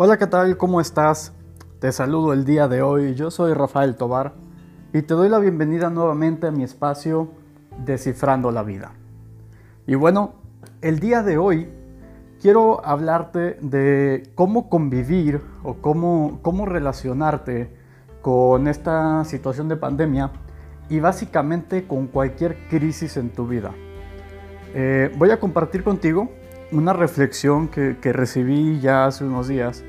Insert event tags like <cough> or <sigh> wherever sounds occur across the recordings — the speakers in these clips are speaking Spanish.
Hola, ¿qué tal? ¿Cómo estás? Te saludo el día de hoy. Yo soy Rafael Tobar y te doy la bienvenida nuevamente a mi espacio Descifrando la Vida. Y bueno, el día de hoy quiero hablarte de cómo convivir o cómo, cómo relacionarte con esta situación de pandemia y básicamente con cualquier crisis en tu vida. Eh, voy a compartir contigo una reflexión que, que, recibí ya hace unos días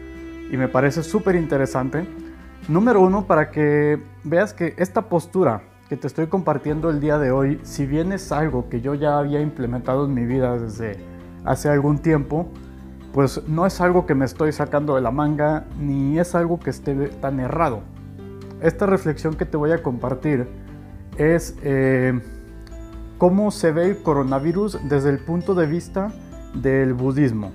y me parece súper interesante. Número uno, para que veas que esta postura que te estoy compartiendo el día de hoy, si bien es algo que yo ya había implementado en mi vida desde hace algún tiempo, pues no es algo que me estoy sacando de la manga ni es algo que esté tan errado. Esta reflexión que te voy a compartir es eh, cómo se ve el coronavirus desde el punto de vista del budismo.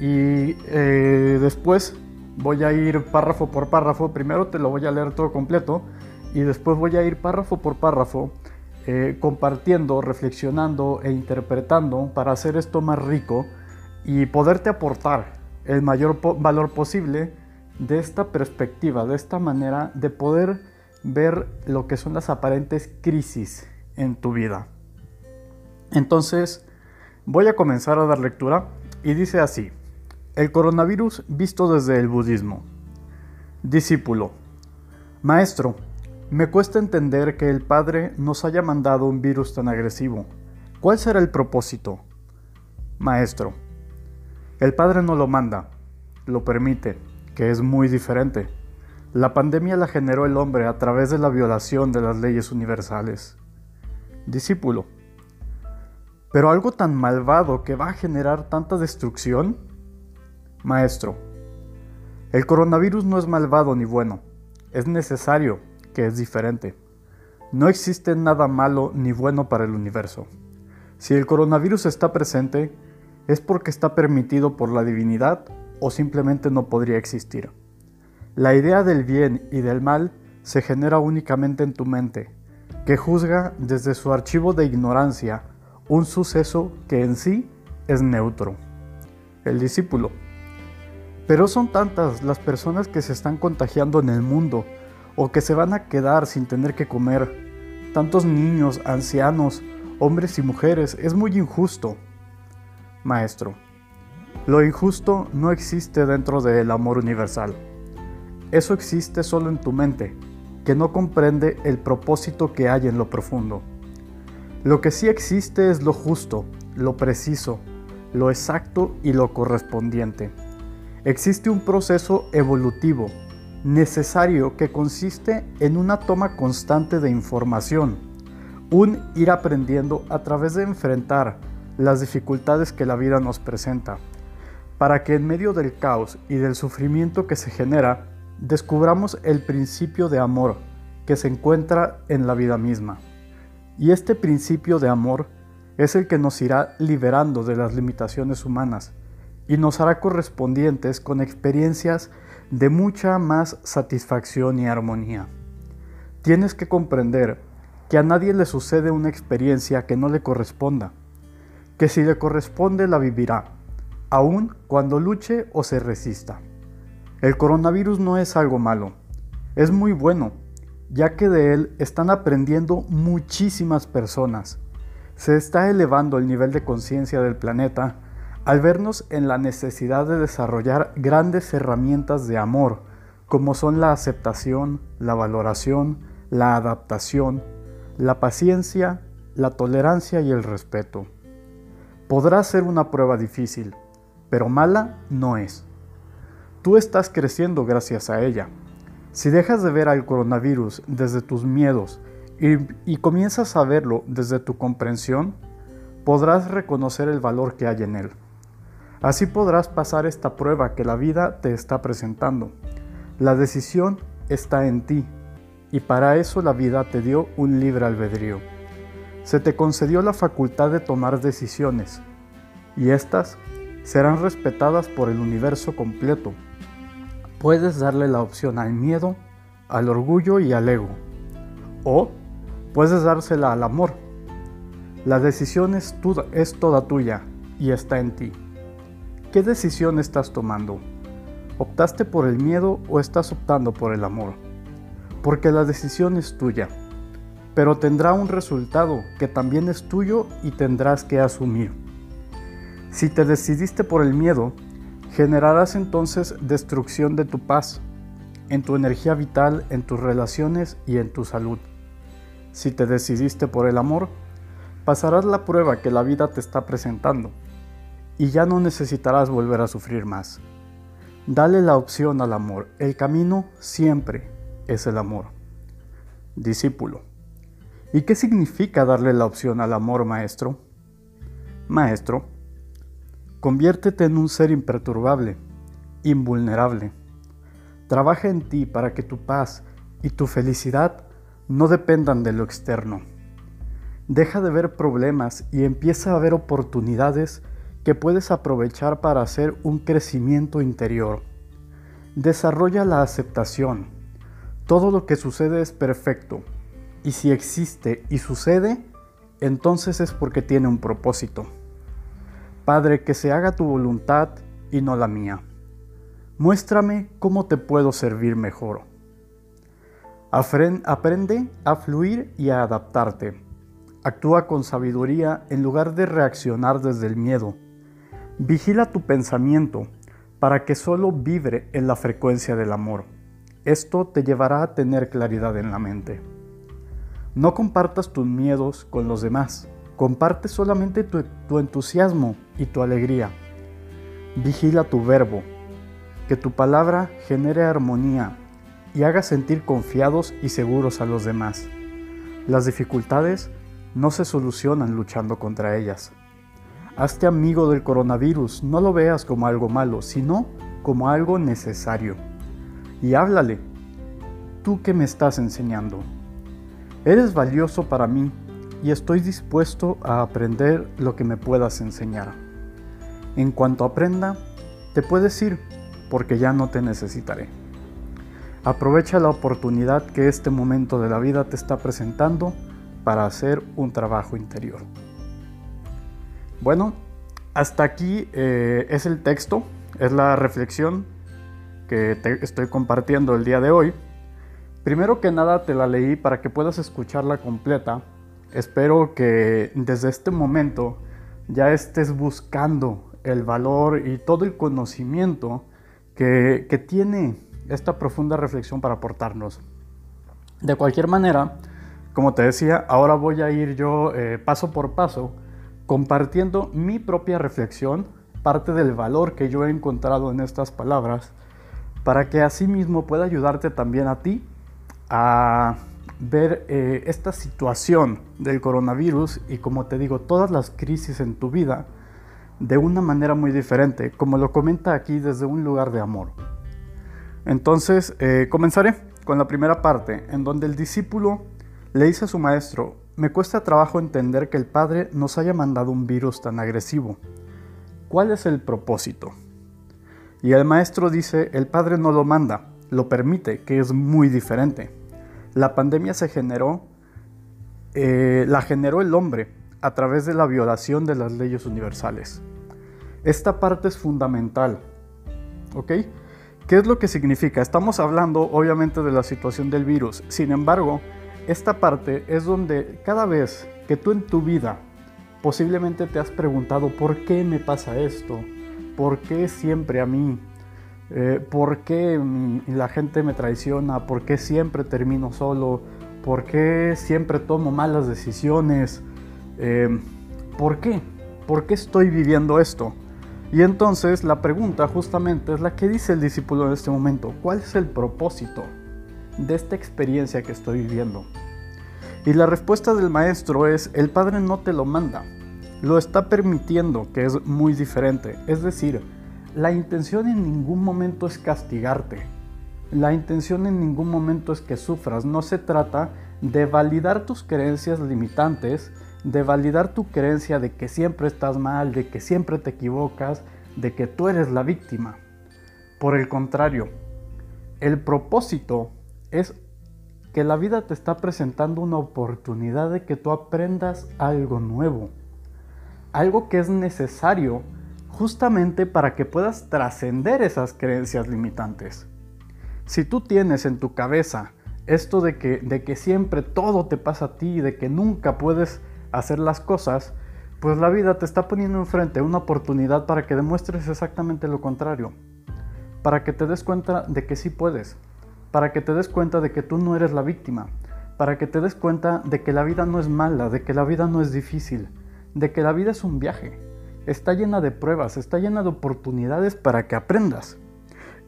Y eh, después voy a ir párrafo por párrafo. Primero te lo voy a leer todo completo y después voy a ir párrafo por párrafo eh, compartiendo, reflexionando e interpretando para hacer esto más rico y poderte aportar el mayor valor posible de esta perspectiva, de esta manera de poder ver lo que son las aparentes crisis en tu vida. Entonces, voy a comenzar a dar lectura y dice así, el coronavirus visto desde el budismo. Discípulo, Maestro, me cuesta entender que el Padre nos haya mandado un virus tan agresivo. ¿Cuál será el propósito? Maestro, el Padre no lo manda, lo permite, que es muy diferente. La pandemia la generó el hombre a través de la violación de las leyes universales. Discípulo, pero algo tan malvado que va a generar tanta destrucción? Maestro, el coronavirus no es malvado ni bueno, es necesario, que es diferente. No existe nada malo ni bueno para el universo. Si el coronavirus está presente, es porque está permitido por la divinidad o simplemente no podría existir. La idea del bien y del mal se genera únicamente en tu mente, que juzga desde su archivo de ignorancia un suceso que en sí es neutro. El discípulo. Pero son tantas las personas que se están contagiando en el mundo o que se van a quedar sin tener que comer. Tantos niños, ancianos, hombres y mujeres, es muy injusto. Maestro, lo injusto no existe dentro del amor universal. Eso existe solo en tu mente, que no comprende el propósito que hay en lo profundo. Lo que sí existe es lo justo, lo preciso, lo exacto y lo correspondiente. Existe un proceso evolutivo necesario que consiste en una toma constante de información, un ir aprendiendo a través de enfrentar las dificultades que la vida nos presenta, para que en medio del caos y del sufrimiento que se genera, descubramos el principio de amor que se encuentra en la vida misma. Y este principio de amor es el que nos irá liberando de las limitaciones humanas y nos hará correspondientes con experiencias de mucha más satisfacción y armonía. Tienes que comprender que a nadie le sucede una experiencia que no le corresponda, que si le corresponde la vivirá, aun cuando luche o se resista. El coronavirus no es algo malo, es muy bueno ya que de él están aprendiendo muchísimas personas. Se está elevando el nivel de conciencia del planeta al vernos en la necesidad de desarrollar grandes herramientas de amor, como son la aceptación, la valoración, la adaptación, la paciencia, la tolerancia y el respeto. Podrá ser una prueba difícil, pero mala no es. Tú estás creciendo gracias a ella. Si dejas de ver al coronavirus desde tus miedos y, comienzas a verlo desde tu comprensión, podrás reconocer el valor que hay en él. Así podrás pasar esta prueba que la vida te está presentando. La decisión está en ti y para eso la vida te dio un libre albedrío. Se te concedió la facultad de tomar decisiones y éstas serán respetadas por el universo completo puedes darle la opción al miedo, al orgullo y al ego. O puedes dársela al amor. La decisión es, toda tuya y está en ti. ¿Qué decisión estás tomando? ¿Optaste por el miedo o estás optando por el amor? Porque la decisión es tuya, pero tendrá un resultado que también es tuyo y tendrás que asumir. Si te decidiste por el miedo, generarás entonces destrucción de tu paz, en tu energía vital, en tus relaciones y en tu salud. Si te decidiste por el amor, pasarás la prueba que la vida te está presentando y ya no necesitarás volver a sufrir más. Dale la opción al amor. El camino siempre es el amor. Discípulo. ¿Y qué significa darle la opción al amor, maestro? Maestro, conviértete en un ser imperturbable, invulnerable. Trabaja en ti para que tu paz y tu felicidad no dependan de lo externo. Deja de ver problemas y empieza a ver oportunidades que puedes aprovechar para hacer un crecimiento interior. Desarrolla la aceptación. Todo lo que sucede es perfecto. Y si existe y sucede, entonces es porque tiene un propósito. Padre, que se haga tu voluntad y no la mía. Muéstrame cómo te puedo servir mejor. Aprende a fluir y a adaptarte. Actúa con sabiduría en lugar de reaccionar desde el miedo Vigila tu pensamiento para que solo vibre en la frecuencia del amor. Esto te llevará a tener claridad en la mente. No compartas tus miedos con los demás. Comparte solamente tu, tu, entusiasmo y tu alegría. Vigila tu verbo. Que tu palabra genere armonía y haga sentir confiados y seguros a los demás. Las dificultades no se solucionan luchando contra ellas. Hazte amigo del coronavirus, no lo veas como algo malo, sino como algo necesario. Y háblale, tú que me estás enseñando. Eres valioso para mí y estoy dispuesto a aprender lo que me puedas enseñar. En cuanto aprenda, te puedes ir porque ya no te necesitaré. Aprovecha la oportunidad que este momento de la vida te está presentando para hacer un trabajo interior. Bueno, hasta aquí eh, es el texto, es la reflexión que te estoy compartiendo el día de hoy. Primero que nada te la leí para que puedas escucharla completa. Espero que desde este momento ya estés buscando el valor y todo el conocimiento que, tiene esta profunda reflexión para aportarnos. De cualquier manera, como te decía, ahora voy a ir yo eh, paso por paso compartiendo mi propia reflexión, parte del valor que yo he encontrado en estas palabras, para que asimismo pueda ayudarte también a ti a ver eh, esta situación del coronavirus y como te digo, todas las crisis en tu vida de una manera muy diferente, como lo comenta aquí desde un lugar de amor. Entonces, eh, comenzaré con la primera parte, en donde el discípulo le dice a su maestro, me cuesta trabajo entender que el Padre nos haya mandado un virus tan agresivo. ¿Cuál es el propósito? Y el maestro dice, el Padre no lo manda, lo permite, que es muy diferente. La pandemia se generó, eh, la generó el hombre a través de la violación de las leyes universales. Esta parte es fundamental. ¿Ok? ¿Qué es lo que significa? Estamos hablando obviamente de la situación del virus. Sin embargo, esta parte es donde cada vez que tú en tu vida posiblemente te has preguntado por qué me pasa esto, por qué siempre a mí, eh, por qué la gente me traiciona, por qué siempre termino solo, por qué siempre tomo malas decisiones, eh, por qué, por qué estoy viviendo esto. Y entonces la pregunta justamente es la que dice el discípulo en este momento, ¿cuál es el propósito? de esta experiencia que estoy viviendo? Y la respuesta del maestro es, el Padre no te lo manda, lo está permitiendo, que es muy diferente. Es decir, la intención en ningún momento es castigarte. La intención en ningún momento es que sufras. No se trata de validar tus creencias limitantes, de validar tu creencia de que siempre estás mal, de que siempre te equivocas, de que tú eres la víctima. Por el contrario, el propósito es que la vida te está presentando una oportunidad de que tú aprendas algo nuevo, algo que es necesario justamente para que puedas trascender esas creencias limitantes. Si tú tienes en tu cabeza esto de que, siempre todo te pasa a ti, de que nunca puedes hacer las cosas, pues la vida te está poniendo enfrente una oportunidad para que demuestres exactamente lo contrario. Para que te des cuenta de que sí puedes. Para que te des cuenta de que tú no eres la víctima. Para que te des cuenta de que la vida no es mala, de que la vida no es difícil, de que la vida es un viaje. Está llena de pruebas, está llena de oportunidades para que aprendas.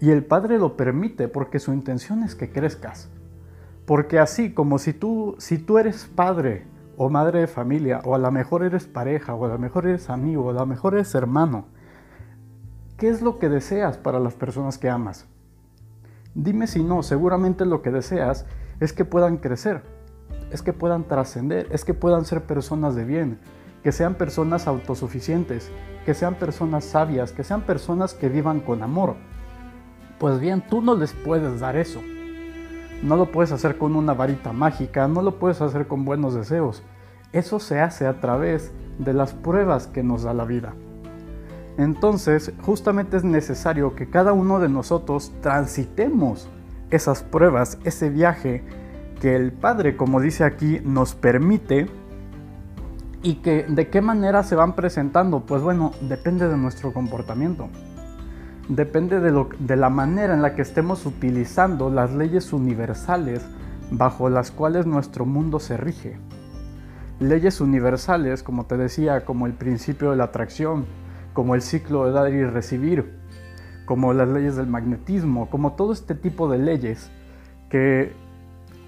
Y el Padre lo permite porque su intención es que crezcas. Porque así como si tú, si tú eres padre o madre de familia, o a lo mejor eres pareja, o a lo mejor eres amigo, o a lo mejor eres hermano, ¿qué es lo que deseas para las personas que amas? Dime si no, seguramente lo que deseas es que puedan crecer, es que puedan trascender, es que puedan ser personas de bien, que sean personas autosuficientes, que sean personas sabias, que sean personas que vivan con amor. Pues bien, tú no les puedes dar eso. No lo puedes hacer con una varita mágica, no lo puedes hacer con buenos deseos. Eso se hace a través de las pruebas que nos da la vida. Entonces, justamente es necesario que cada uno de nosotros transitemos esas pruebas, ese viaje que el Padre, como dice aquí, nos permite y que de qué manera se van presentando. Pues bueno, depende de nuestro comportamiento depende de, lo, de la manera en la que estemos utilizando las leyes universales bajo las cuales nuestro mundo se rige. Leyes universales, como te decía, como el principio de la atracción, como el ciclo de dar y recibir, como las leyes del magnetismo, como todo este tipo de leyes que,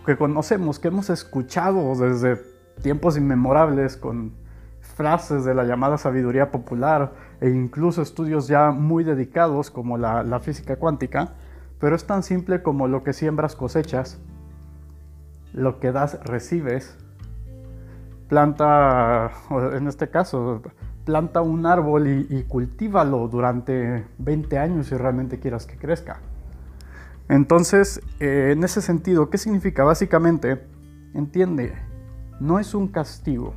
que conocemos, que hemos escuchado desde tiempos inmemorables con frases de la llamada sabiduría popular e incluso estudios ya muy dedicados como la, física cuántica, pero es tan simple como lo que siembras cosechas, lo que das recibes, planta, en este caso, planta un árbol y, cultívalo durante 20 años si realmente quieras que crezca. Entonces, eh, en ese sentido, ¿qué significa? Básicamente, entiende, no es un castigo,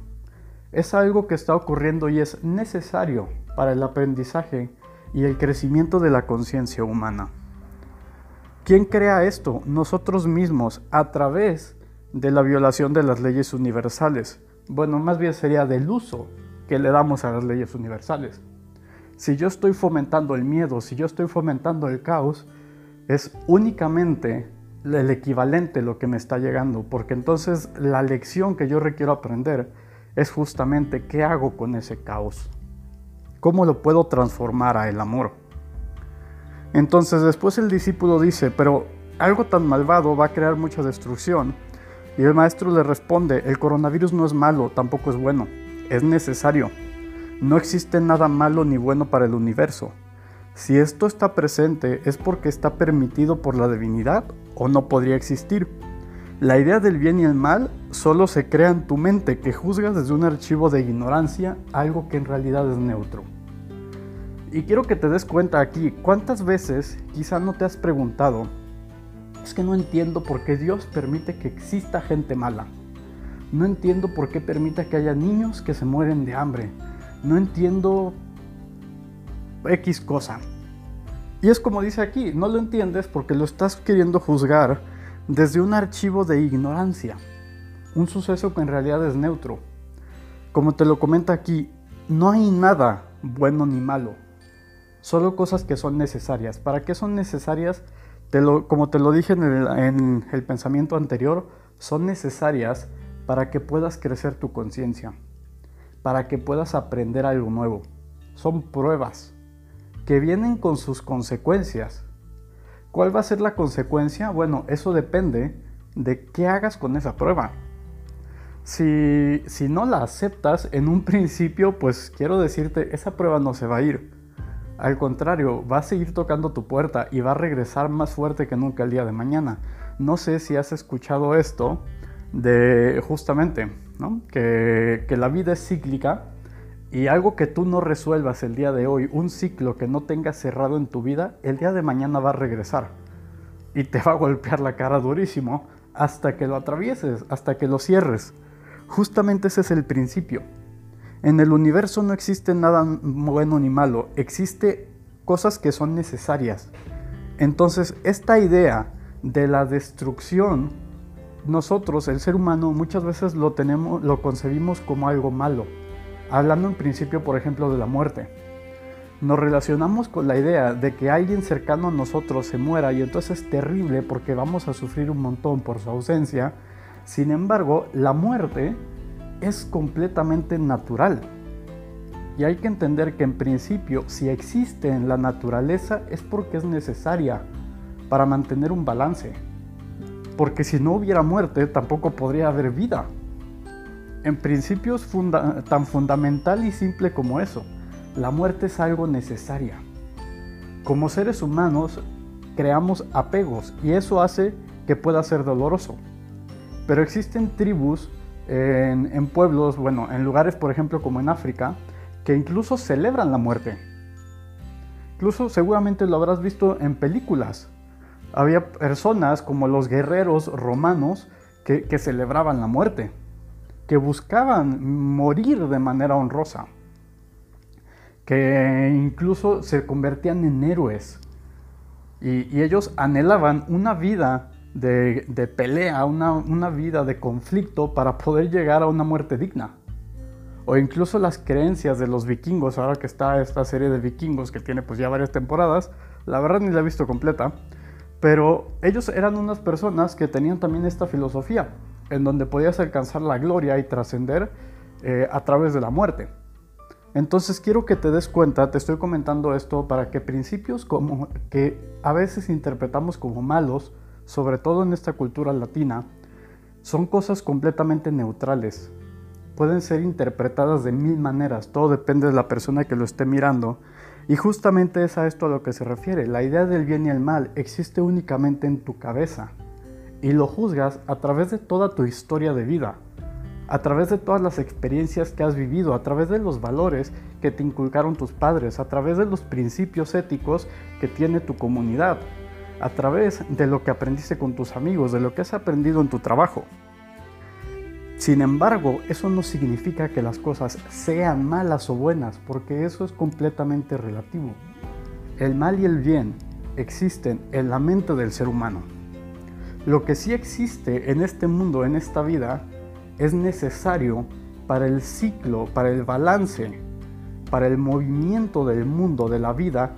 es algo que está ocurriendo y es necesario para el aprendizaje y el crecimiento de la conciencia humana. ¿Quién crea esto? Nosotros mismos, a través de la violación de las leyes universales. Bueno, más bien sería del uso que le damos a las leyes universales. Si yo estoy fomentando el miedo, si yo estoy fomentando el caos, es únicamente el equivalente lo que me está llegando, porque entonces la lección que yo requiero aprender es justamente qué hago con ese caos. ¿Cómo lo puedo transformar a el amor? Entonces después el discípulo dice, pero algo tan malvado va a crear mucha destrucción. Y el maestro le responde, el coronavirus no es malo, tampoco es bueno, es necesario. No existe nada malo ni bueno para el universo. Si esto está presente es porque está permitido por la divinidad o no podría existir. La idea del bien y el mal solo se crea en tu mente que juzgas desde un archivo de ignorancia algo que en realidad es neutro. Y quiero que te des cuenta aquí, ¿cuántas veces quizá no te has preguntado, es que no entiendo por qué Dios permite que exista gente mala? No entiendo por qué permite que haya niños que se mueren de hambre. No entiendo X cosa. Y es como dice aquí, no lo entiendes porque lo estás queriendo juzgar desde un archivo de ignorancia, un suceso que en realidad es neutro. Como te lo comenta aquí, no hay nada bueno ni malo, solo cosas que son necesarias. ¿Para qué son necesarias? como te lo dije en el, en el pensamiento anterior, son necesarias para que puedas crecer tu conciencia, para que puedas aprender algo nuevo. Son pruebas que vienen con sus consecuencias ¿Cuál va a ser la consecuencia? Bueno, eso depende de qué hagas con esa prueba. Si, si, no la aceptas en un <laughs> principio, pues quiero decirte, esa prueba no se va a ir. Al contrario, va a seguir tocando tu puerta y va a regresar más fuerte que nunca el día de mañana. No sé si has escuchado esto de justamente, ¿no? que, que la vida es cíclica y algo que tú no resuelvas el día de hoy, un ciclo que no tengas cerrado en tu vida, el día de mañana va a regresar. Y te va a golpear la cara durísimo hasta que lo atravieses, hasta que lo cierres. Justamente ese es el principio. En el universo no existe nada bueno ni malo, existe cosas que son necesarias. Entonces, esta idea de la destrucción, nosotros, el ser humano, muchas veces lo tenemos, lo concebimos como algo malo. Hablando en principio, por ejemplo, de la muerte. Nos relacionamos con la idea de que alguien cercano a nosotros se muera y entonces es terrible porque vamos a sufrir un montón por su ausencia. Sin embargo, la muerte es completamente natural. Y hay que entender que en principio, si existe en la naturaleza es porque es necesaria para mantener un balance. Porque si no hubiera muerte, tampoco podría haber vida. En principio es tan fundamental y simple como eso. La muerte es algo necesaria. Como seres humanos, creamos apegos y eso hace que pueda ser doloroso. Pero existen tribus en, pueblos, bueno, en lugares, por ejemplo, como en África, que incluso celebran la muerte. Incluso seguramente lo habrás visto en películas. Había personas como los guerreros romanos que celebraban la muerte, que buscaban morir de manera honrosa, que incluso se convertían en héroes. Y, ellos anhelaban una vida de, pelea, una, una vida de conflicto para poder llegar a una muerte digna. O incluso las creencias de los vikingos, ahora que está esta serie de vikingos que tiene pues ya varias temporadas, la verdad ni la he visto completa, pero ellos eran unas personas que tenían también esta filosofía, en donde podías alcanzar la gloria y trascender eh, a través de la muerte. Entonces quiero que te des cuenta, te estoy comentando esto para que principios como que a veces interpretamos como malos, sobre todo en esta cultura latina, son cosas completamente neutrales. Pueden ser interpretadas de mil maneras, todo depende de la persona que lo esté mirando. Y justamente es a esto a lo que se refiere. La idea del bien y el mal existe únicamente en tu cabeza. Y lo juzgas a través de toda tu historia de vida, a través de todas las experiencias que has vivido, a través de los valores que te inculcaron tus padres, a través de los principios éticos que tiene tu comunidad, a través de lo que aprendiste con tus amigos, de lo que has aprendido en tu trabajo. Sin embargo, eso no significa que las cosas sean malas o buenas, porque eso es completamente relativo. El mal y el bien existen en la mente del ser humano. Lo que sí existe en este mundo, en esta vida, es necesario para el ciclo, para el balance, para el movimiento del mundo, de la vida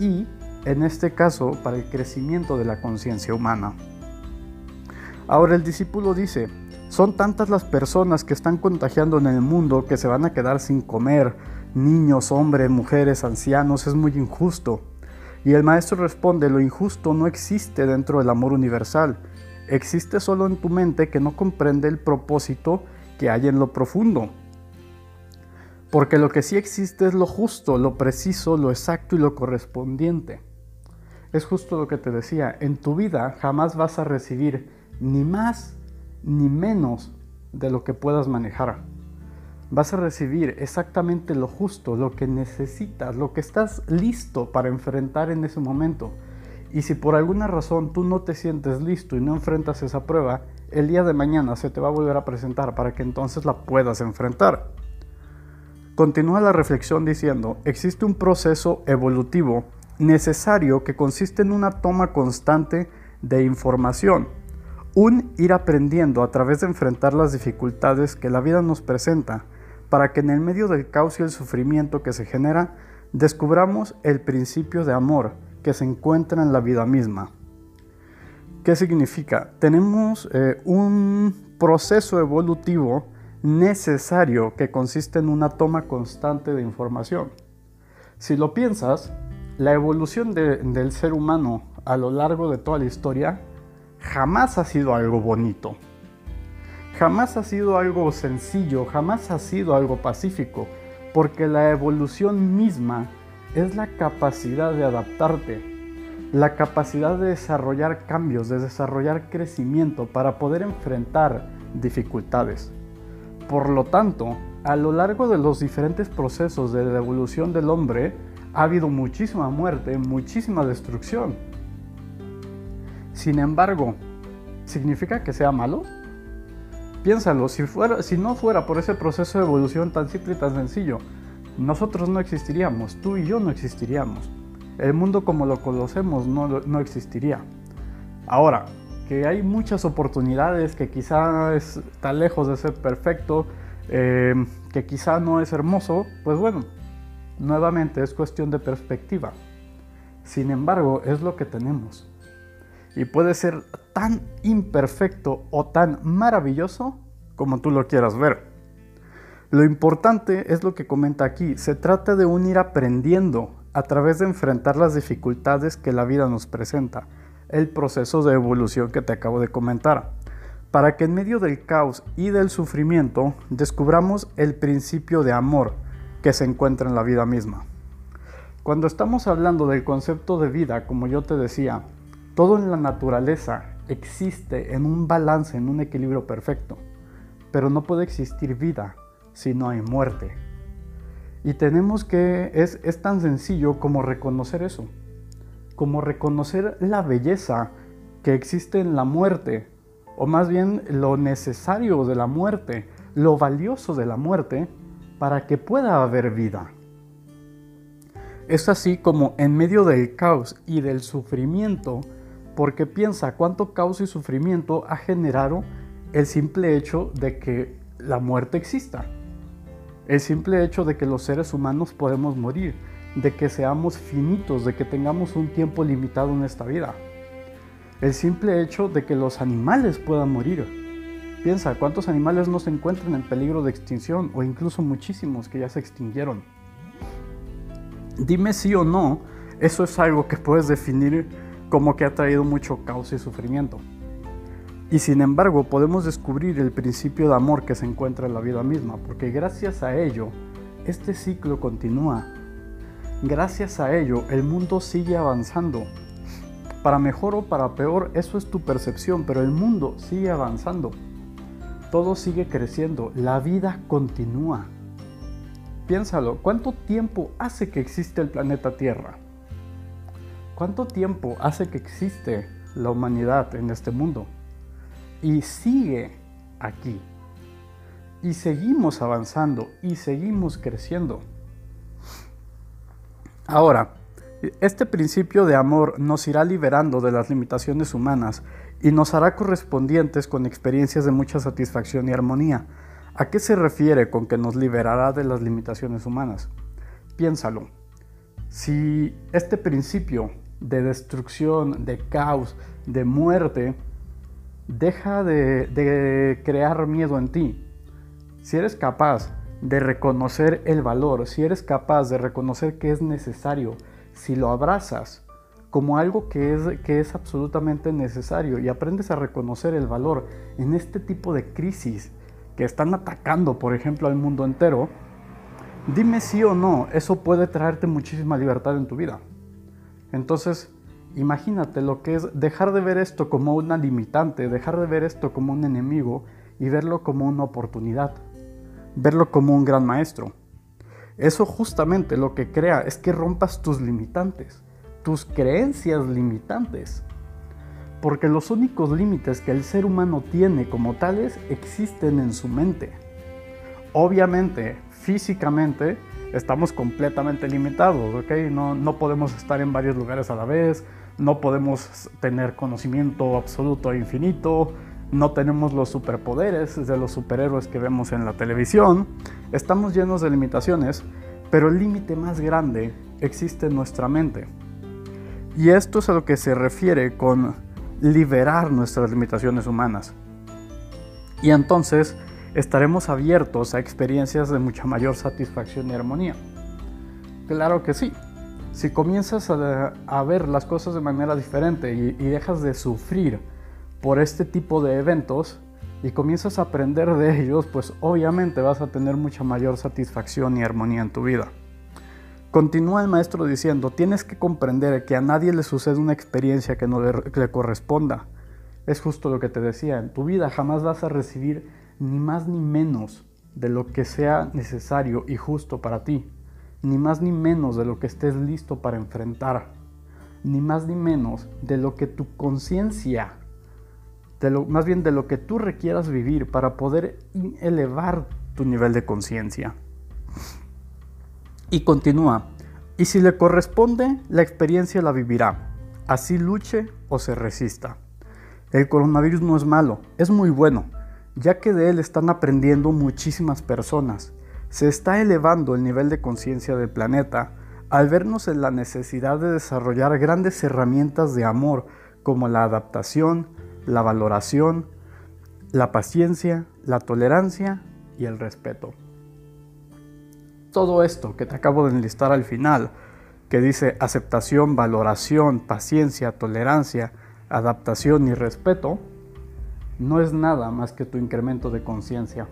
y en este caso para el crecimiento de la conciencia humana. Ahora el discípulo dice, son tantas las personas que están contagiando en el mundo que se van a quedar sin comer, niños, hombres, mujeres, ancianos, es muy injusto. Y el maestro responde, lo injusto no existe dentro del amor universal, existe solo en tu mente que no comprende el propósito que hay en lo profundo. Porque lo que sí existe es lo justo, lo preciso, lo exacto y lo correspondiente es justo lo que te decía, en tu vida jamás vas a recibir ni más ni menos de lo que puedas manejar. Vas a recibir exactamente lo justo, lo que necesitas, lo que estás listo para enfrentar en ese momento. Y si por alguna razón tú no te sientes listo y no enfrentas esa prueba, el día de mañana se te va a volver a presentar para que entonces la puedas enfrentar. Continúa la reflexión diciendo, existe un proceso evolutivo necesario que consiste en una toma constante de información, un ir aprendiendo a través de enfrentar las dificultades que la vida nos presenta, para que en el medio del caos y el sufrimiento que se genera, descubramos el principio de amor que se encuentra en la vida misma. ¿Qué significa? Tenemos eh, un proceso evolutivo necesario que consiste en una toma constante de información. Si lo piensas, la evolución del ser humano a lo largo de toda la historia jamás ha sido algo bonito. Jamás ha sido algo sencillo, jamás ha sido algo pacífico, porque la evolución misma es la capacidad de adaptarte, la capacidad de desarrollar cambios, de desarrollar crecimiento para poder enfrentar dificultades. Por lo tanto, a lo largo de los diferentes procesos de la evolución del hombre, ha habido muchísima muerte, muchísima destrucción. Sin embargo, ¿significa que sea malo? Piénsalo, si, no fuera por ese proceso de evolución tan simple y tan sencillo, nosotros no existiríamos, tú y yo no existiríamos. El mundo como lo conocemos no, no existiría. Ahora, que hay muchas oportunidades, que quizá está lejos de ser perfecto, eh, que quizá no es hermoso, pues bueno, nuevamente es cuestión de perspectiva. Sin embargo, es lo que tenemos. Y puede ser tan imperfecto o tan maravilloso como tú lo quieras ver. Lo importante es lo que comenta aquí. Se trata de un ir aprendiendo a través de enfrentar las dificultades que la vida nos presenta el proceso de evolución que te acabo de comentar, para que en medio del caos y del sufrimiento descubramos el principio de amor que se encuentra en la vida misma. Cuando estamos hablando del concepto de vida, como yo te decía, todo en la naturaleza existe en un balance, en un equilibrio perfecto, pero no puede existir vida si no hay muerte. Y tenemos que, es, es tan sencillo como reconocer eso como reconocer la belleza que existe en la muerte, o más bien lo necesario de la muerte, lo valioso de la muerte, para que pueda haber vida. Es así como en medio del caos y del sufrimiento, porque piensa cuánto caos y sufrimiento ha generado el simple hecho de que la muerte exista, el simple hecho de que los seres humanos podemos morir, de que seamos finitos, de que tengamos un tiempo limitado en esta vida. El simple hecho de que los animales puedan morir. Piensa, ¿cuántos animales no se encuentran en peligro de extinción o incluso muchísimos que ya se extinguieron? Dime sí o no, eso es algo que puedes definir como que ha traído mucho caos y sufrimiento. Y sin embargo podemos descubrir el principio de amor que se encuentra en la vida misma, porque gracias a ello, este ciclo continúa Gracias a ello, el mundo sigue avanzando. Para mejor o para peor, eso es tu percepción, pero el mundo sigue avanzando. Todo sigue creciendo, la vida continúa. Piénsalo, ¿cuánto tiempo hace que existe el planeta Tierra? ¿Cuánto tiempo hace que existe la humanidad en este mundo? Y sigue aquí. Y seguimos avanzando y seguimos creciendo. Ahora, este principio de amor nos irá liberando de las limitaciones humanas y nos hará correspondientes con experiencias de mucha satisfacción y armonía. ¿A qué se refiere con que nos liberará de las limitaciones humanas? Piénsalo. Si este principio de destrucción, de caos, de muerte, deja de, de crear miedo en ti, si eres capaz de reconocer el valor, si eres capaz de reconocer que es necesario, si lo abrazas como algo que es, que es absolutamente necesario y aprendes a reconocer el valor en este tipo de crisis que están atacando, por ejemplo, al mundo entero, dime sí o no, eso puede traerte muchísima libertad en tu vida. Entonces, imagínate lo que es dejar de ver esto como una limitante, dejar de ver esto como un enemigo y verlo como una oportunidad verlo como un gran maestro. Eso justamente lo que crea es que rompas tus limitantes, tus creencias limitantes. Porque los únicos límites que el ser humano tiene como tales existen en su mente. Obviamente, físicamente, estamos completamente limitados, ¿ok? No, no podemos estar en varios lugares a la vez, no podemos tener conocimiento absoluto e infinito, no tenemos los superpoderes de los superhéroes que vemos en la televisión, estamos llenos de limitaciones, pero el límite más grande existe en nuestra mente. Y esto es a lo que se refiere con liberar nuestras limitaciones humanas. Y entonces estaremos abiertos a experiencias de mucha mayor satisfacción y armonía. Claro que sí. Si comienzas a, ver las cosas de manera diferente y dejas de sufrir, por este tipo de eventos y comienzas a aprender de ellos, pues obviamente vas a tener mucha mayor satisfacción y armonía en tu vida. Continúa el maestro diciendo, tienes que comprender que a nadie le sucede una experiencia que no le, corresponda. Es justo lo que te decía, en tu vida jamás vas a recibir ni más ni menos de lo que sea necesario y justo para ti, ni más ni menos de lo que estés listo para enfrentar, ni más ni menos de lo que tu conciencia más bien de lo que tú requieras vivir para poder elevar tu nivel de conciencia. Y continúa, y si le corresponde, la experiencia la vivirá, así luche o se resista. El coronavirus no es malo, es muy bueno, ya que de él están aprendiendo muchísimas personas. Se está elevando el nivel de conciencia del planeta al vernos en la necesidad de desarrollar grandes herramientas de amor como la adaptación, la valoración, la paciencia, la tolerancia y el respeto. Todo esto que te acabo de enlistar al final, que dice aceptación, valoración, paciencia, tolerancia, adaptación y respeto, no es nada más que tu incremento de conciencia.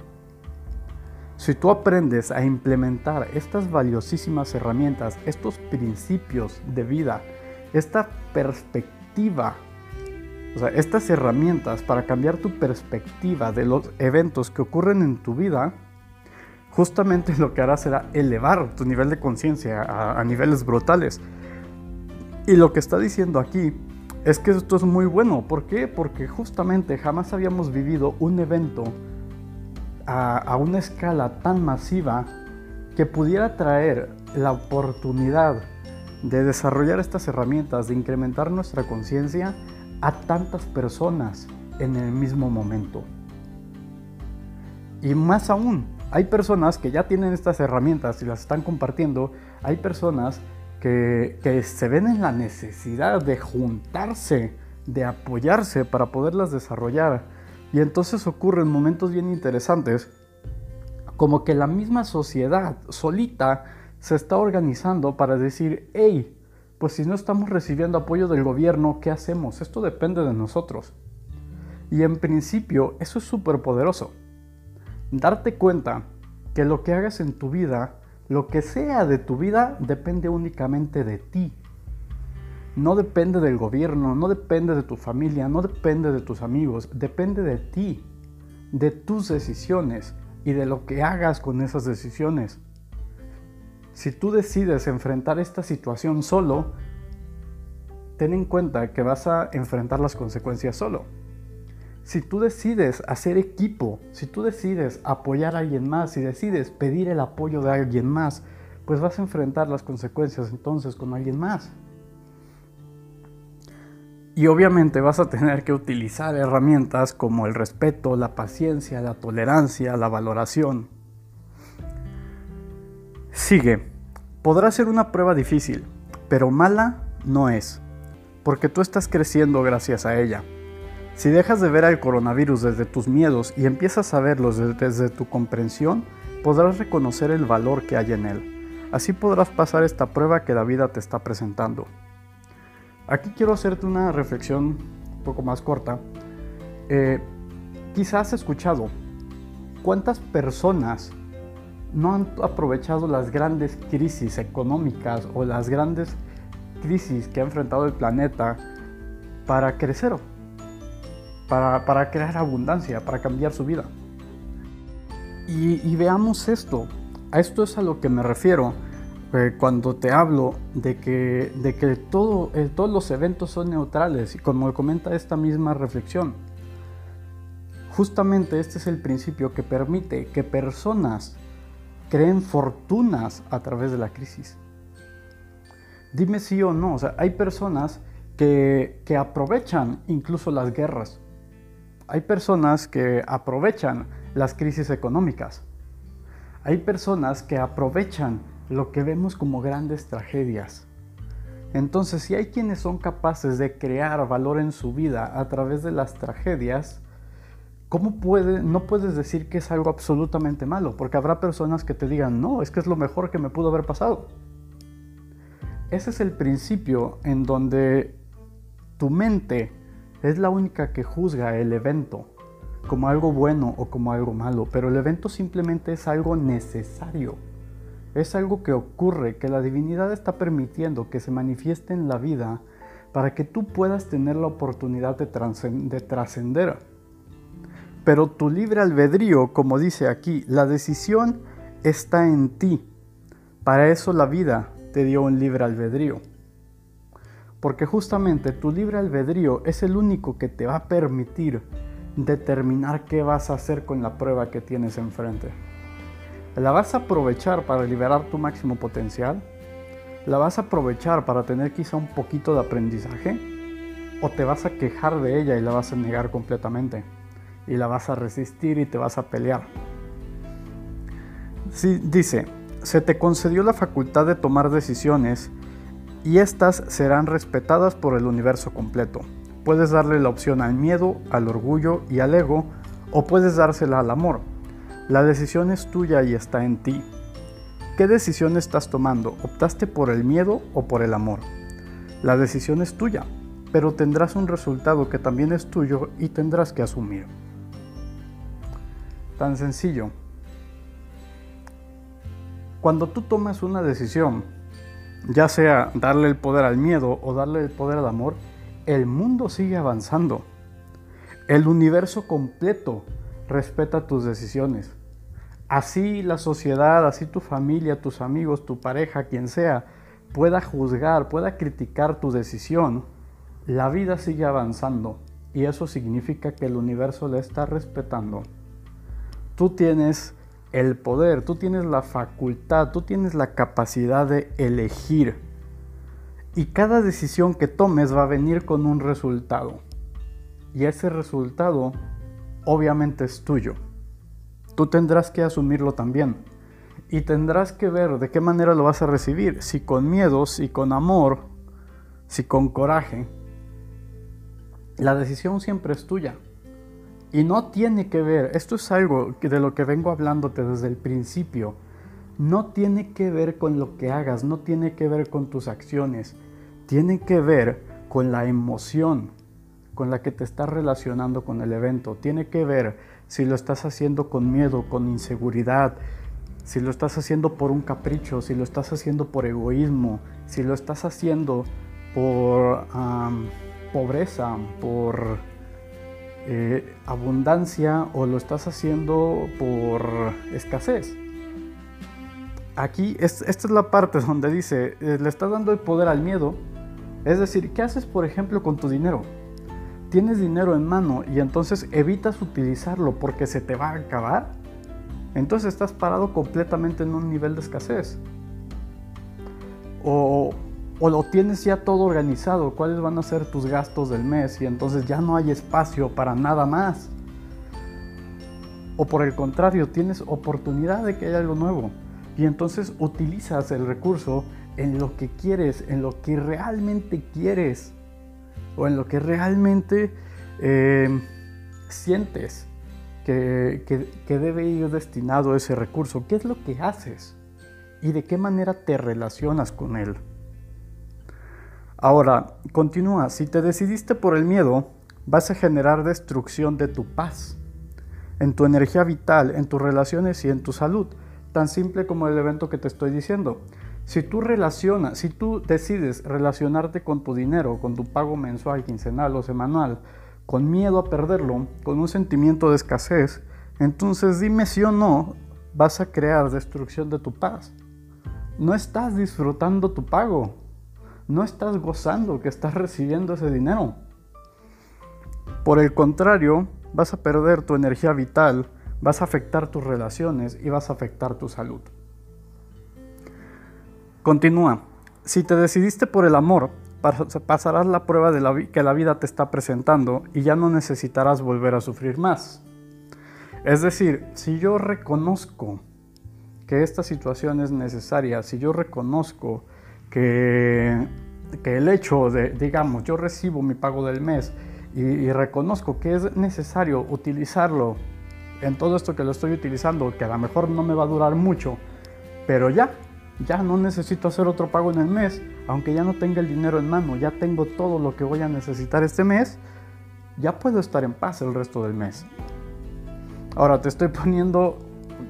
Si tú aprendes a implementar estas valiosísimas herramientas, estos principios de vida, esta perspectiva, o sea, estas herramientas para cambiar tu perspectiva de los eventos que ocurren en tu vida, justamente lo que hará será elevar tu nivel de conciencia a, a, niveles brutales. Y lo que está diciendo aquí es que esto es muy bueno. ¿Por qué? Porque justamente jamás habíamos vivido un evento a, una escala tan masiva que pudiera traer la oportunidad de desarrollar estas herramientas, de incrementar nuestra conciencia a tantas personas en el mismo momento. Y más aún, hay personas que ya tienen estas herramientas y las están compartiendo, hay personas que, se ven en la necesidad de juntarse, de apoyarse para poderlas desarrollar y entonces ocurren momentos bien interesantes, como que la misma sociedad solita se está organizando para decir, hey, pues si no estamos recibiendo apoyo del gobierno, ¿qué hacemos? Esto depende de nosotros. Y en principio eso es súper poderoso. Darte cuenta que lo que hagas en tu vida, lo que sea de tu vida, depende únicamente de ti no depende del gobierno, no depende de tu familia, no depende de tus amigos, depende de ti, de tus decisiones y de lo que hagas con esas decisiones. Si tú decides enfrentar esta situación solo, ten en cuenta que vas a enfrentar las consecuencias solo. Si tú decides hacer equipo, si tú decides apoyar a alguien más, si decides pedir el apoyo de alguien más, pues vas a enfrentar las consecuencias entonces con alguien más. Y obviamente vas a tener que utilizar herramientas como el respeto, la paciencia, la tolerancia, la valoración. Sigue. Podrá ser una prueba difícil, pero mala no es, porque tú estás creciendo gracias a ella. Si dejas de ver al coronavirus desde tus miedos y empiezas a verlo desde tu comprensión, podrás reconocer el valor que hay en él. Así podrás pasar esta prueba que la vida te está presentando. Aquí quiero hacerte una reflexión un poco más corta. Eh, quizás has escuchado cuántas personas no han aprovechado las grandes crisis económicas o las grandes crisis que ha enfrentado el planeta para crecer, para, para crear abundancia, para cambiar su vida. Y, y veamos esto, a esto es a lo que me refiero cuando te hablo de que, de que todo, eh, todos los eventos son neutrales, y como comenta esta misma reflexión, justamente este es el principio que permite que personas creen fortunas a través de la crisis. Dime sí o no, o sea, hay personas que, que aprovechan incluso las guerras. Hay personas que aprovechan las crisis económicas. Hay personas que aprovechan lo que vemos como grandes tragedias. Entonces, si hay quienes son capaces de crear valor en su vida a través de las tragedias, ¿cómo puede, no puedes decir que es algo absolutamente malo? Porque habrá personas que te digan, no, es que es lo mejor que me pudo haber pasado. Ese es el principio en donde tu mente es la única que juzga el evento como algo bueno o como algo malo, pero el evento simplemente es algo necesario. Es algo que ocurre, que la divinidad está permitiendo que se manifieste en la vida para que tú puedas tener la oportunidad de trascender. Pero tu libre albedrío, como dice aquí, la decisión está en ti. Para eso la vida te dio un libre albedrío. Porque justamente tu libre albedrío es el único que te va a permitir determinar qué vas a hacer con la prueba que tienes enfrente. ¿La vas a aprovechar para liberar tu máximo potencial? ¿La vas a aprovechar para tener quizá un poquito de aprendizaje? ¿O te vas a quejar de ella y la vas a negar completamente? Y la vas a resistir y te vas a pelear. Sí, dice, se te concedió la facultad de tomar decisiones y estas serán respetadas por el universo completo. Puedes darle la opción al miedo, al orgullo y al ego, o puedes dársela al amor. La decisión es tuya y está en ti. ¿Qué decisión estás tomando? ¿Optaste por el miedo o por el amor? La decisión es tuya, pero tendrás un resultado que también es tuyo y tendrás que asumir. Tan sencillo. Cuando tú tomas una decisión, ya sea darle el poder al miedo o darle el poder al amor, el mundo sigue avanzando. El universo completo respeta tus decisiones. Así la sociedad, así tu familia, tus amigos, tu pareja, quien sea, pueda juzgar, pueda criticar tu decisión, la vida sigue avanzando y eso significa que el universo le está respetando. Tú tienes el poder, tú tienes la facultad, tú tienes la capacidad de elegir. Y cada decisión que tomes va a venir con un resultado. Y ese resultado obviamente es tuyo. Tú tendrás que asumirlo también. Y tendrás que ver de qué manera lo vas a recibir. Si con miedo, si con amor, si con coraje. La decisión siempre es tuya. Y no tiene que ver, esto es algo de lo que vengo hablándote desde el principio, no tiene que ver con lo que hagas, no tiene que ver con tus acciones, tiene que ver con la emoción con la que te estás relacionando con el evento, tiene que ver si lo estás haciendo con miedo, con inseguridad, si lo estás haciendo por un capricho, si lo estás haciendo por egoísmo, si lo estás haciendo por pobreza, por eh, abundancia o lo estás haciendo por escasez. Aquí, esta es la parte donde dice, eh, le estás dando el poder al miedo. Es decir, ¿qué haces por ejemplo con tu dinero? Tienes dinero en mano y entonces evitas utilizarlo porque se te va a acabar. Entonces estás parado completamente en un nivel de escasez. O o lo tienes ya todo organizado, cuáles van a ser tus gastos del mes y entonces ya no hay espacio para nada más. O por el contrario, tienes oportunidad de que haya algo nuevo y entonces utilizas el recurso en lo que quieres, en lo que realmente quieres o en lo que realmente eh, sientes que, que debe ir destinado ese recurso. ¿Qué es lo que haces? ¿Y de qué manera te relacionas con él? Ahora, continúa, si te decidiste por el miedo, vas a generar destrucción de tu paz, en tu energía vital, en tus relaciones y en tu salud, tan simple como el evento que te estoy diciendo. Si tú relacionas, si tú decides relacionarte con tu dinero, con tu pago mensual, quincenal o semanal, con miedo a perderlo, con un sentimiento de escasez, entonces dime si o no vas a crear destrucción de tu paz. No estás disfrutando tu pago, no estás gozando que estás recibiendo ese dinero. Por el contrario, vas a perder tu energía vital, vas a afectar tus relaciones y vas a afectar tu salud. Continúa. Si te decidiste por el amor, pasarás la prueba de la que la vida te está presentando y ya no necesitarás volver a sufrir más. Es decir, si yo reconozco que esta situación es necesaria, si yo reconozco que, el hecho de, digamos, yo recibo mi pago del mes y, reconozco que es necesario utilizarlo en todo esto que lo estoy utilizando, que a lo mejor no me va a durar mucho, pero ya, ya no necesito hacer otro pago en el mes, aunque ya no tenga el dinero en mano, ya tengo todo lo que voy a necesitar este mes, ya puedo estar en paz el resto del mes. Ahora te estoy <laughs> poniendo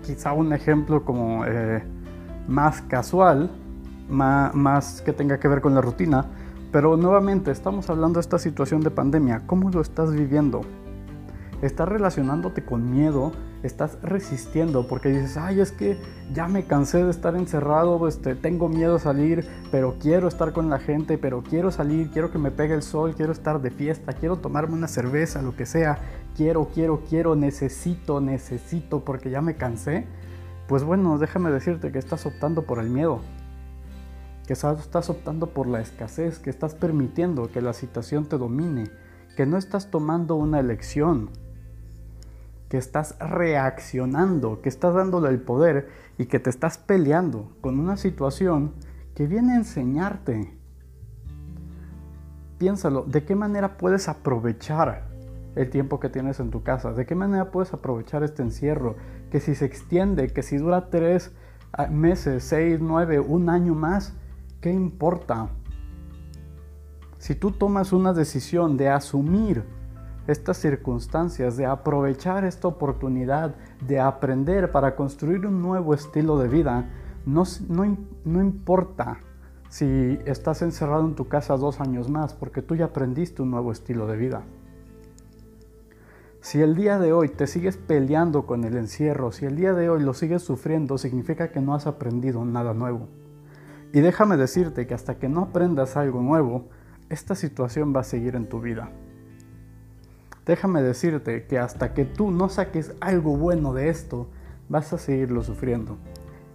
quizá un ejemplo como eh, más casual, más, que tenga que ver con la rutina. Pero nuevamente estamos hablando de esta situación de pandemia. ¿Cómo lo estás viviendo? estás relacionándote con miedo, estás resistiendo porque dices, ay, es que ya me cansé de estar encerrado, este, tengo miedo a salir, pero quiero estar con la gente, pero quiero salir, quiero que me pegue el sol, quiero estar de fiesta, quiero tomarme una cerveza, lo que sea, quiero, quiero, quiero, necesito, necesito, porque ya me cansé. Pues bueno, déjame decirte que estás optando por el miedo, que estás optando por la escasez, que estás permitiendo que la situación te domine, que no estás tomando una elección, que estás reaccionando, que estás dándole el poder y que te estás peleando con una situación que viene a enseñarte. Piénsalo, ¿de qué manera puedes aprovechar el tiempo que tienes en tu casa? ¿De qué manera puedes aprovechar este encierro? Que si se extiende, que si dura tres ah, meses, seis, nueve, un año más, ¿qué importa? Si tú tomas una decisión de asumir estas circunstancias, de aprovechar esta oportunidad, de aprender para construir un nuevo estilo de vida, no, no, no importa si estás encerrado en tu casa dos años más, porque tú ya aprendiste un nuevo estilo de vida. Si el día de hoy te sigues peleando con el encierro, si el día de hoy lo sigues sufriendo, significa que no has aprendido nada nuevo. Y déjame decirte que hasta que no aprendas algo nuevo, esta situación va a seguir en tu vida. Déjame decirte que hasta que tú no saques algo bueno de esto, vas a seguirlo sufriendo.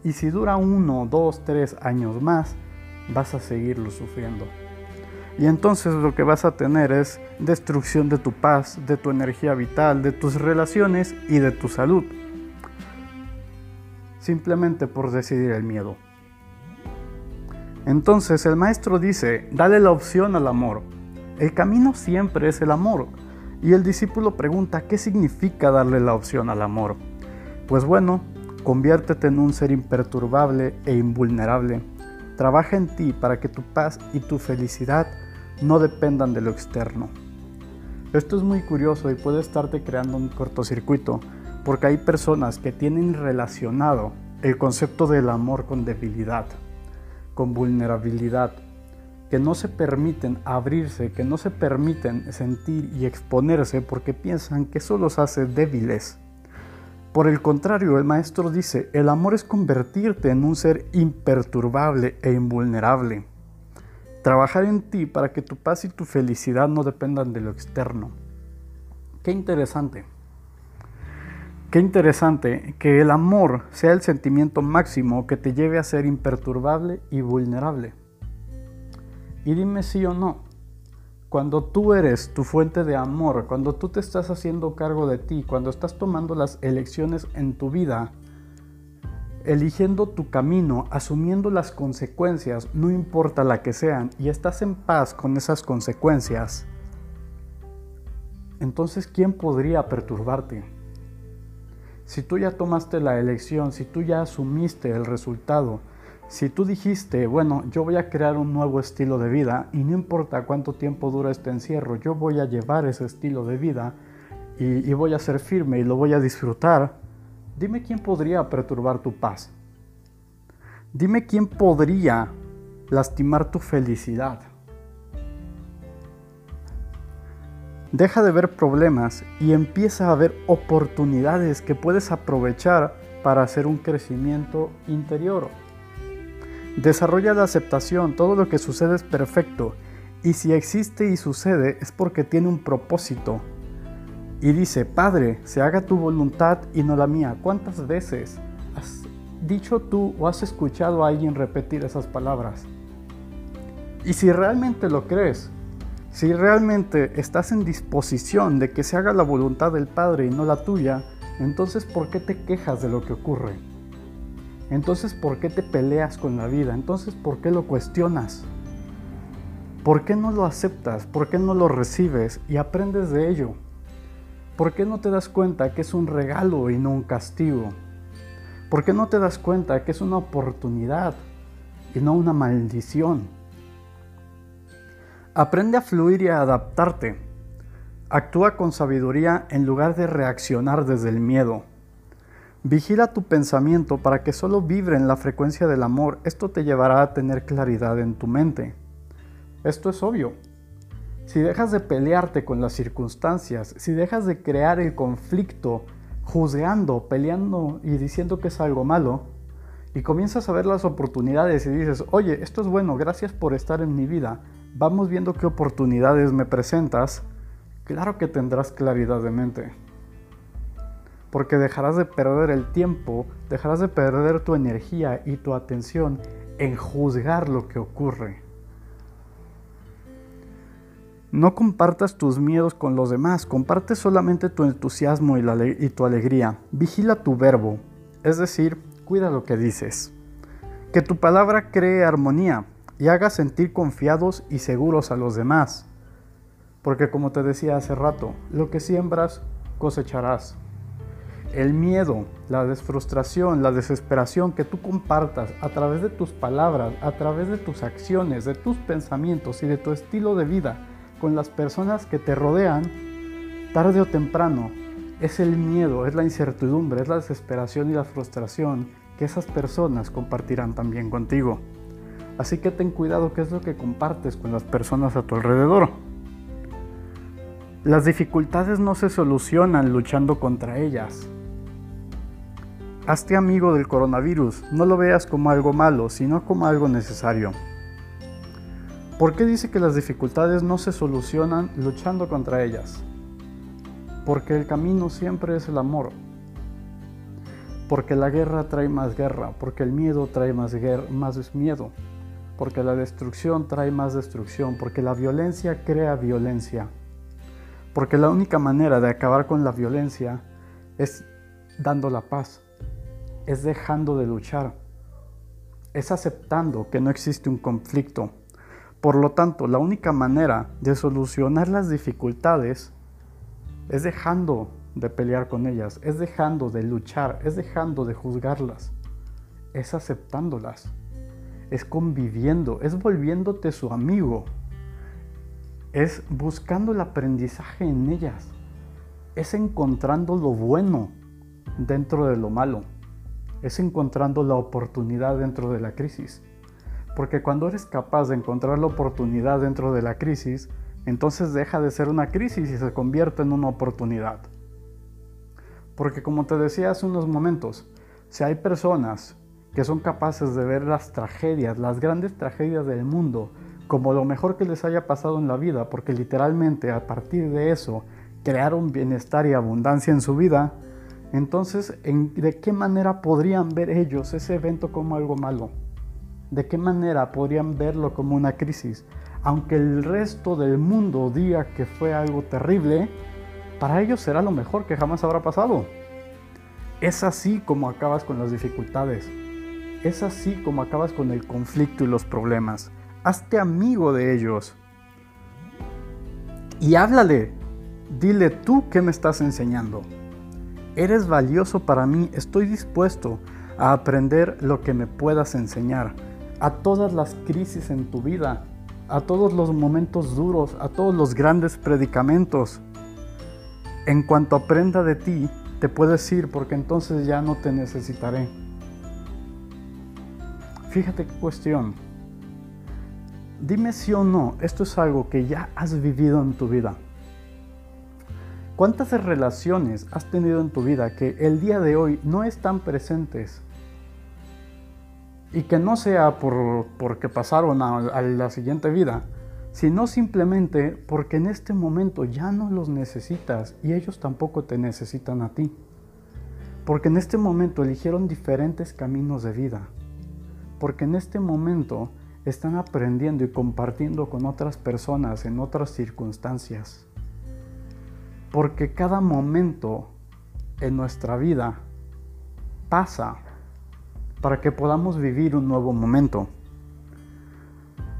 Y si dura uno, dos, tres años más, vas a seguirlo sufriendo. Y entonces lo que vas a tener es destrucción de tu paz, de tu energía vital, de tus relaciones y de tu salud. Simplemente por decidir el miedo. Entonces el maestro dice, dale la opción al amor. El camino siempre es el amor. Y el discípulo pregunta, ¿qué significa darle la opción al amor? Pues bueno, conviértete en un ser imperturbable e invulnerable. Trabaja en ti para que tu paz y tu felicidad no dependan de lo externo. Esto es muy curioso y puede estarte creando un cortocircuito, porque hay personas que tienen relacionado el concepto del amor con debilidad, con vulnerabilidad, que no se permiten abrirse, que no se permiten sentir y exponerse porque piensan que eso los hace débiles. Por el contrario, el maestro dice, el amor es convertirte en un ser imperturbable e invulnerable. Trabajar en ti para que tu paz y tu felicidad no dependan de lo externo. Qué interesante. Qué interesante que el amor sea el sentimiento máximo que te lleve a ser imperturbable y vulnerable. Y dime sí o no. Cuando tú eres tu fuente de amor, cuando tú te estás haciendo cargo de ti, cuando estás tomando las elecciones en tu vida, eligiendo tu camino, asumiendo las consecuencias, no importa la que sean, y estás en paz con esas consecuencias, entonces ¿quién podría perturbarte? Si tú ya tomaste la elección, si tú ya asumiste el resultado, si tú dijiste, bueno, yo voy a crear un nuevo estilo de vida y no importa cuánto tiempo dura este encierro, yo voy a llevar ese estilo de vida y, y voy a ser firme y lo voy a disfrutar, Dime quién podría perturbar tu paz. Dime quién podría lastimar tu felicidad. Deja de ver problemas y empieza a ver oportunidades que puedes aprovechar para hacer un crecimiento interior. Desarrolla la aceptación, todo lo que sucede es perfecto y si existe y sucede es porque tiene un propósito y dice, Padre, se haga tu voluntad y no la mía. ¿Cuántas veces has dicho tú o has escuchado a alguien repetir esas palabras? Y si realmente lo crees, si realmente estás en disposición de que se haga la voluntad del Padre y no la tuya, entonces ¿por qué te quejas de lo que ocurre? Entonces ¿por qué te peleas con la vida? Entonces ¿por qué lo cuestionas? ¿Por qué no lo aceptas? ¿Por qué no lo recibes y aprendes de ello? ¿Por qué no te das cuenta que es un regalo y no un castigo? ¿Por qué no te das cuenta que es una oportunidad y no una maldición? Aprende a fluir y a adaptarte. Actúa con sabiduría en lugar de reaccionar desde el miedo. Vigila tu pensamiento para que solo vibre en la frecuencia del amor. Esto te llevará a tener claridad en tu mente. Esto es obvio. si dejas de pelearte con las circunstancias, si dejas de crear el conflicto juzgando, peleando y diciendo que es algo malo, y comienzas a ver las oportunidades y dices, oye, esto es bueno, gracias por estar en mi vida, vamos viendo qué oportunidades me presentas, claro que tendrás claridad de mente. Porque dejarás de perder el tiempo, dejarás de perder tu energía y tu atención en juzgar lo que ocurre. No compartas tus miedos con los demás, comparte solamente tu entusiasmo y, tu alegría. Vigila tu verbo, es decir, cuida lo que dices. Que tu palabra cree armonía y haga sentir confiados y seguros a los demás. Porque como te decía hace rato, lo que siembras, cosecharás. El miedo, la desfrustración, la desesperación que tú compartas a través de tus palabras, a través de tus acciones, de tus pensamientos y de tu estilo de vida, con las personas que te rodean, tarde o temprano, es el miedo, es la incertidumbre, es la desesperación y la frustración que esas personas compartirán también contigo. Así que ten cuidado qué es lo que compartes con las personas a tu alrededor. Las dificultades no se solucionan luchando contra ellas. Hazte amigo del coronavirus, no lo veas como algo malo, sino como algo necesario. ¿Por qué dice que las dificultades no se solucionan luchando contra ellas? Porque el camino siempre es el amor. Porque la guerra trae más guerra, porque el miedo trae más, más miedo, porque la destrucción trae más destrucción, porque la violencia crea violencia. Porque la única manera de acabar con la violencia es dando la paz, es dejando de luchar, es aceptando que no existe un conflicto, por lo tanto, la única manera de solucionar las dificultades es dejando de pelear con ellas, es dejando de luchar, es dejando de juzgarlas, es aceptándolas, es conviviendo, es volviéndote su amigo, es buscando el aprendizaje en ellas, es encontrando lo bueno dentro de lo malo, es encontrando la oportunidad dentro de la crisis. Porque cuando eres capaz de encontrar la oportunidad dentro de la crisis, entonces deja de ser una crisis y se convierte en una oportunidad. Porque como te decía hace unos momentos, si hay personas que son capaces de ver las tragedias, las grandes tragedias del mundo, como lo mejor que les haya pasado en la vida, porque literalmente a partir de eso crearon bienestar y abundancia en su vida, entonces ¿de qué manera podrían ver ellos ese evento como algo malo? ¿De qué manera podrían verlo como una crisis? Aunque el resto del mundo diga que fue algo terrible, para ellos será lo mejor que jamás habrá pasado. Es así como acabas con las dificultades. Es así como acabas con el conflicto y los problemas. Hazte amigo de ellos. Y háblale. Dile tú qué me estás enseñando. Eres valioso para mí. Estoy dispuesto a aprender lo que me puedas enseñar a todas las crisis en tu vida, a todos los momentos duros, a todos los grandes predicamentos. En cuanto aprenda de ti, te puedes ir porque entonces ya no te necesitaré. Fíjate qué cuestión. Dime si o no, esto es algo que ya has vivido en tu vida. ¿Cuántas relaciones has tenido en tu vida que el día de hoy no están presentes y que no sea por, porque pasaron a, la siguiente vida, sino simplemente porque en este momento ya no los necesitas y ellos tampoco te necesitan a ti. Porque en este momento eligieron diferentes caminos de vida. Porque en este momento están aprendiendo y compartiendo con otras personas en otras circunstancias. Porque cada momento en nuestra vida pasa para que podamos vivir un nuevo momento.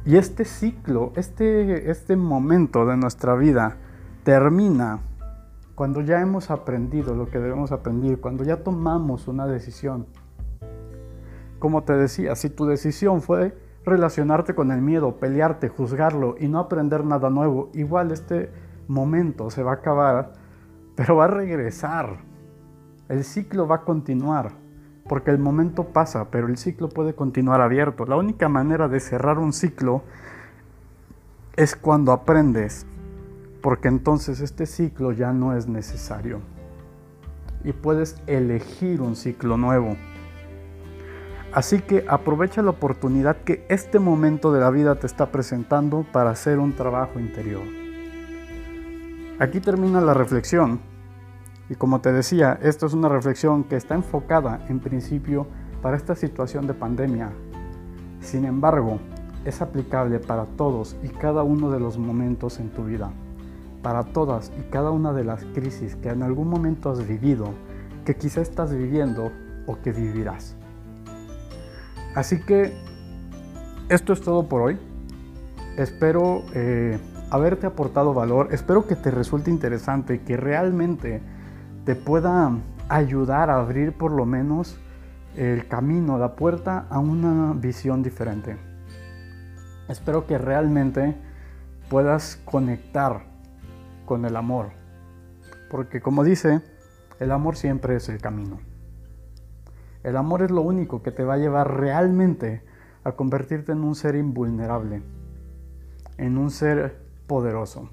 Y este ciclo, este, este momento de nuestra vida termina cuando ya hemos aprendido lo que debemos aprender, cuando ya tomamos una decisión. Como te decía, si tu decisión fue relacionarte con el miedo, pelearte, juzgarlo y no aprender nada nuevo, igual este momento se va a acabar, pero va a regresar. El ciclo va a continuar porque el momento pasa, pero el ciclo puede continuar abierto. La única manera de cerrar un ciclo es cuando aprendes porque entonces este ciclo ya no es necesario y puedes elegir un ciclo nuevo. Así que aprovecha la oportunidad que este momento de la vida te está presentando para hacer un trabajo interior. Aquí termina la reflexión. Y como te decía, esto es una reflexión que está enfocada en principio para esta situación de pandemia. Sin embargo, es aplicable para todos y cada uno de los momentos en tu vida, para todas y cada una de las crisis que en algún momento has vivido, que quizá estás viviendo o que vivirás. Así que esto es todo por hoy. Espero eh, haberte aportado valor, espero que te resulte interesante, que realmente te pueda ayudar a abrir por lo menos el camino, la puerta a una visión diferente. Espero que realmente puedas conectar con el amor, porque como dice, el amor siempre es el camino. El amor es lo único que te va a llevar realmente a convertirte en un ser invulnerable, en un ser poderoso,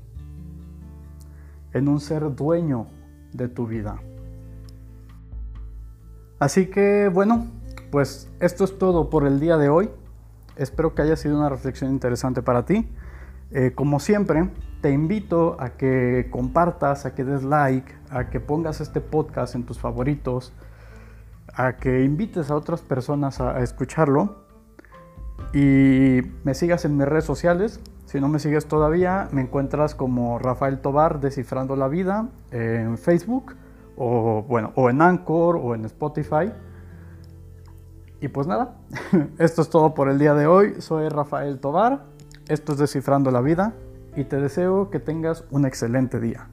en un ser dueño de tu vida. Así que bueno, pues esto es todo por el día de hoy. Espero que haya sido una reflexión interesante para ti. Eh, como siempre, te invito a que compartas, a que des like, a que pongas este podcast en tus favoritos, a que invites a otras personas a, escucharlo y me sigas en mis redes sociales. Si no me sigues todavía, me encuentras como Rafael Tobar Descifrando la Vida en Facebook o, bueno, o en Anchor o en Spotify. Y pues nada, <laughs> esto es todo por el día de hoy. Soy Rafael Tobar, esto es Descifrando la Vida y te deseo que tengas un excelente día.